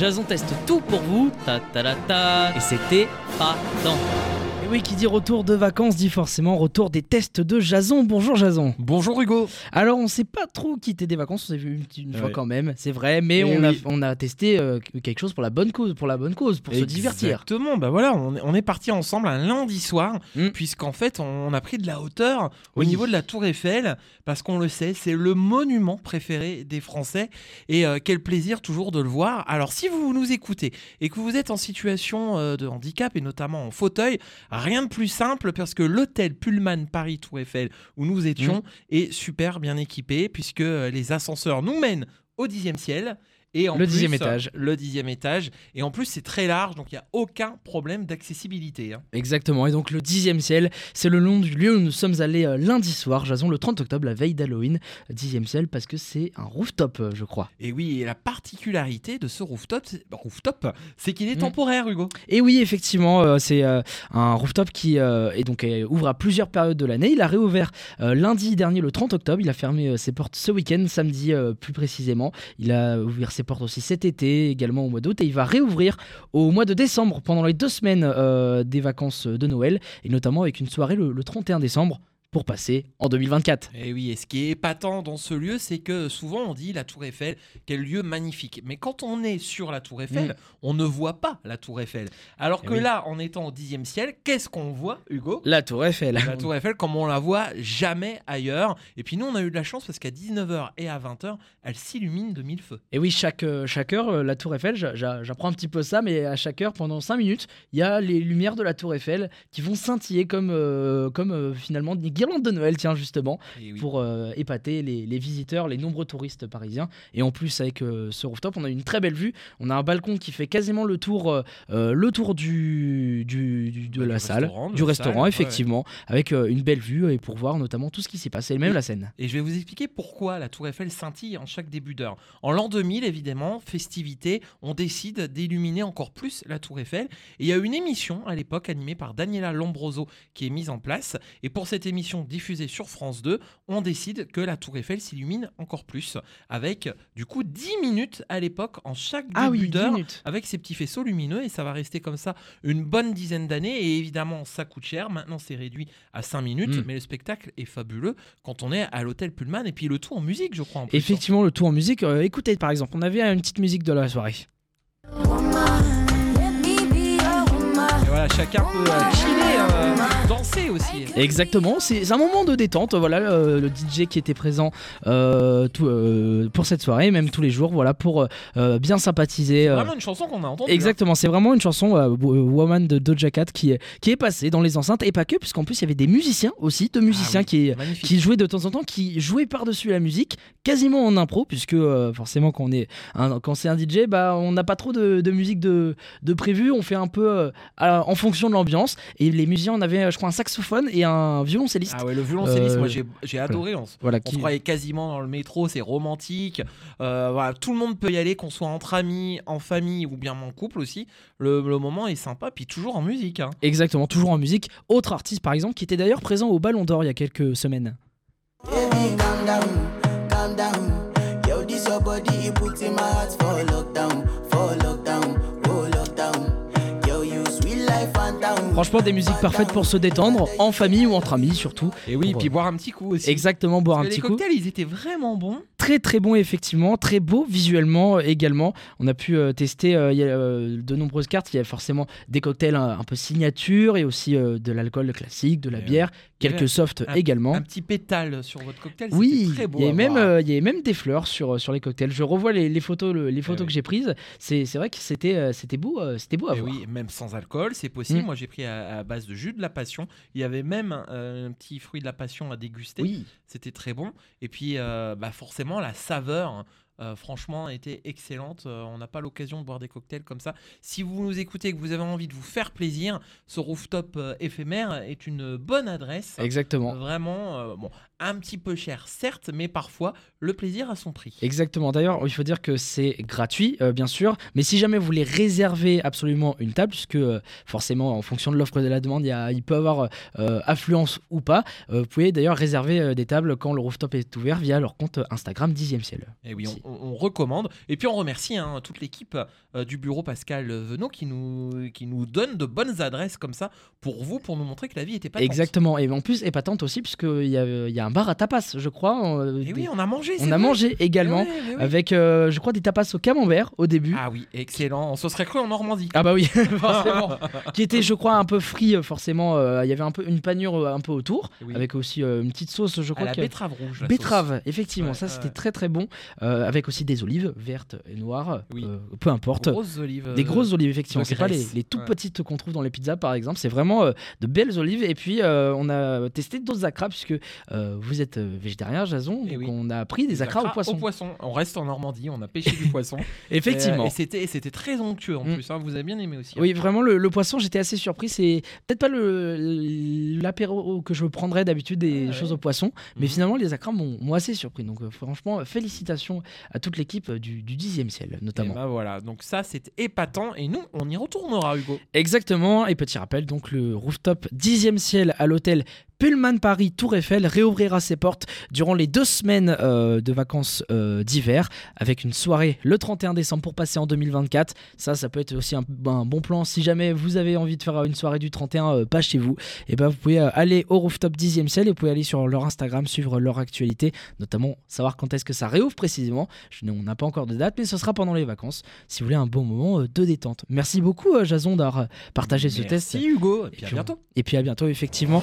Jason teste tout pour vous, ta ta ta ta, et c'était pas tant. Oui, qui dit retour de vacances dit forcément retour des tests de Jason. Bonjour Jason. Bonjour Hugo. Alors on s'est pas trop quitté des vacances, on s'est vu une, fois Ouais. quand même, c'est vrai, mais Eh on, a, oui. on a testé euh, quelque chose pour la bonne cause, pour la bonne cause, pour se divertir. Exactement, bah voilà, on est, on est parti ensemble un lundi soir, Mm. puisqu'en fait on a pris de la hauteur au Oui. niveau de la Tour Eiffel, parce qu'on le sait, c'est le monument préféré des Français, et euh, quel plaisir toujours de le voir. Alors si vous nous écoutez et que vous êtes en situation euh, de handicap, et notamment en fauteuil, rien de plus simple, parce que l'hôtel Pullman Paris Tour Eiffel, où nous étions, Mm. est super bien équipé, puisque euh, les ascenseurs nous mènent au dixième ciel. Et en Le plus, dixième étage. Le dixième étage. Et en plus, c'est très large, donc il n'y a aucun problème d'accessibilité. hein. Exactement, et donc le dixième ciel, c'est le nom du lieu où nous sommes allés euh, lundi soir, Jason, le 30 octobre, la veille d'Halloween, dixième ciel, parce que c'est un rooftop, euh, je crois. Et oui, et la particularité de ce rooftop, c'est, bah, rooftop, c'est qu'il est Mm. temporaire, Hugo. Et oui, effectivement, euh, c'est un rooftop qui est donc, ouvre à plusieurs périodes de l'année. Il a réouvert lundi dernier, le 30 octobre. Il a fermé ses portes ce week-end, samedi plus précisément. Il a ouvert ses portes aussi cet été, également au mois d'août. Et il va réouvrir au mois de décembre, pendant les deux semaines euh, des vacances de Noël. Et notamment avec une soirée le 31 décembre pour passer en 2024. Et oui, et ce qui est épatant dans ce lieu, c'est que souvent on dit la Tour Eiffel, quel lieu magnifique. Mais quand on est sur la Tour Eiffel, Mm. on ne voit pas la Tour Eiffel. Alors Eh que oui. là, en étant au dixième ciel, qu'est-ce qu'on voit, Hugo? La Tour Eiffel. La Tour Eiffel, comme on la voit jamais ailleurs. Et puis nous, on a eu de la chance parce qu'à 19h et à 20h, elle s'illumine de mille feux. Et oui, chaque, euh, chaque heure, euh, la Tour Eiffel, j'a- j'a- j'apprends un petit peu ça, mais à chaque heure, pendant 5 minutes, il y a les lumières de la Tour Eiffel qui vont scintiller comme, euh, comme euh, finalement des de Noël, tiens, justement, oui. pour euh, épater les, les visiteurs, les nombreux touristes parisiens. Et en plus, avec euh, ce rooftop, on a une très belle vue. On a un balcon qui fait quasiment le tour, euh, le tour du, du- du- de Bah, la du salle, restaurant, du restaurant, salle, ouais, effectivement, avec une belle vue et pour voir notamment tout ce qui s'est passé, et même Et- la scène. Et je vais vous expliquer pourquoi la Tour Eiffel scintille en chaque début d'heure. En l'an 2000, évidemment, festivité, on décide d'illuminer encore plus la Tour Eiffel. Et il y a une émission à l'époque animée par Daniela Lombroso qui est mise en place. Et pour cette émission diffusée sur France 2, on décide que la Tour Eiffel s'illumine encore plus. Avec du coup 10 minutes à l'époque en chaque début Ah oui, 10 d'heure avec ces petits faisceaux lumineux et ça va rester comme ça une bonne dizaine d'années et évidemment ça coûte cher maintenant c'est réduit à 5 minutes Mm. mais le spectacle est fabuleux quand on est à l'hôtel Pullman et puis le tout en musique je crois en plus. Effectivement, le tour en musique. euh, écoutez, par exemple, on avait une petite musique de la soirée. Voilà chacun peut euh, chiller euh, danser aussi. Exactement, c'est c'est un moment de détente. Voilà, euh, le DJ qui était présent tout, pour cette soirée, même tous les jours, voilà, pour bien sympathiser. euh, Vraiment une chanson qu'on a entendue. hein. Exactement, c'est vraiment une chanson Wo- Woman de Doja Cat qui est, qui est passée dans les enceintes et pas que, puisqu'en plus il y avait des musiciens aussi, deux musiciens Ah oui, qui, magnifique. qui jouaient de temps en temps, qui jouaient par-dessus la musique, quasiment en impro, puisque euh, forcément quand on est un, quand c'est un DJ, bah on n'a pas trop de, de musique de, de prévu, on fait un peu euh, à- en fonction de l'ambiance. Et les musiciens, on avait, euh, je crois, un saxophone et un violoncelliste. Ah ouais, le violoncelliste, Euh, moi j'ai j'ai adoré. On, Voilà, on qui, se croyait quasiment dans le métro, c'est romantique. Euh, voilà, tout le monde peut y aller, qu'on soit entre amis, en famille ou bien en couple aussi. Le, le moment est sympa, puis toujours en musique. hein. Exactement, toujours en musique. Autre artiste, par exemple, qui était d'ailleurs présent au Ballon d'Or il y a quelques semaines. Franchement, des musiques parfaites pour se détendre, en famille ou entre amis surtout. Et oui, Pour- puis boire un petit coup aussi. Exactement, boire un petit les coup. cocktails, ils étaient vraiment bons. Très très bon effectivement, très beau visuellement euh, également. On a pu euh, tester euh, y a, euh, de nombreuses cartes. Il y a forcément des cocktails un, un peu signature et aussi de l'alcool classique, de la bière, quelques softs un- également. Un petit pétale sur votre cocktail, Oui, c'était très beau. il y, avait à même, il y avait même des fleurs sur, sur les cocktails. Je revois les, les photos, le- les photos oui. que j'ai prises. C'est vrai que c'était c'était beau, c'était beau à Et voir. oui, même sans alcool, c'est possible. Mm. Moi, j'ai pris à, à base de jus de la passion. Il y avait même un petit fruit de la passion à déguster. Oui. C'était très bon. Et puis, bah, forcément, la saveur euh, franchement, était excellente. Euh, on n'a pas l'occasion de boire des cocktails comme ça. Si vous nous écoutez et que vous avez envie de vous faire plaisir, ce rooftop euh, éphémère est une bonne adresse. Exactement. Vraiment, euh, bon, un petit peu cher, certes, mais parfois le plaisir a son prix. Exactement. D'ailleurs, il faut dire que c'est gratuit, bien sûr. Mais si jamais vous voulez réserver absolument une table, puisque forcément, en fonction de l'offre et de la demande, il, y a- il peut avoir euh, affluence ou pas, vous pouvez d'ailleurs réserver des tables quand le rooftop est ouvert via leur compte Instagram 10e ciel. Et oui, Si. on, on- on recommande. Et puis on remercie hein, toute l'équipe euh, du bureau Pascal Venot qui nous, qui nous donne de bonnes adresses comme ça pour vous, pour nous montrer que la vie était pas Exactement. Et en plus, épatante aussi, puisqu'il y a, y a un bar à tapas, je crois. euh, Et des- oui, on a mangé. on a vrai. mangé également. Ouais, ouais, ouais. Avec, euh, je crois, des tapas au camembert au début. Ah oui, excellent. On se serait cru en Normandie. Ah bah oui, forcément. qui était, je crois, un peu frit, euh, forcément. euh, Il y avait un peu une panure euh, un peu autour, Oui. avec aussi euh, une petite sauce, je à crois. la que- betterave rouge. la Betterave, effectivement, ça c'était très très bon, euh, avec aussi des olives vertes et noires, Oui. euh, peu importe. Grosses olives. Des euh, grosses olives, effectivement. C'est pas les, les toutes Ouais. petites qu'on trouve dans les pizzas, par exemple. C'est vraiment euh, de belles olives. Et puis, on a testé d'autres acras, puisque vous êtes végétarien, Jason. Eh Donc, oui. on a pris des, des acras, au poisson. On reste en Normandie, on a pêché du poisson. Effectivement. Et, et c'était, et c'était très onctueux en Mm. plus. hein. Vous avez bien aimé aussi. hein. Oui, vraiment, le, le poisson, j'étais assez surpris. C'est peut-être pas l'apéro que je prendrais d'habitude des Ah ouais. choses au poisson, mais Mhm. finalement, les acras m'ont m'ont assez surpris. Donc, euh, franchement, félicitations à toute l'équipe euh, du, du 10e ciel, Et notamment. bah voilà, donc ça c'est épatant et nous on y retournera Hugo. Exactement, et petit rappel, donc le rooftop 10e ciel à l'hôtel Pullman Paris Tour Eiffel réouvrira ses portes durant les deux semaines euh, de vacances euh, d'hiver avec une soirée le 31 décembre pour passer en 2024. Ça, ça peut être aussi un, un bon plan si jamais vous avez envie de faire une soirée du 31 euh, pas chez vous. Et ben vous pouvez aller au rooftop 10e ciel et vous pouvez aller sur leur Instagram suivre leur actualité, notamment savoir quand est-ce que ça réouvre précisément. Je, on n'a pas encore de date, mais ce sera pendant les vacances si vous voulez un bon moment euh, de détente. Merci beaucoup euh, Jason d'avoir partagé ce test. Merci Hugo, et puis à bientôt. Et puis à bientôt, effectivement.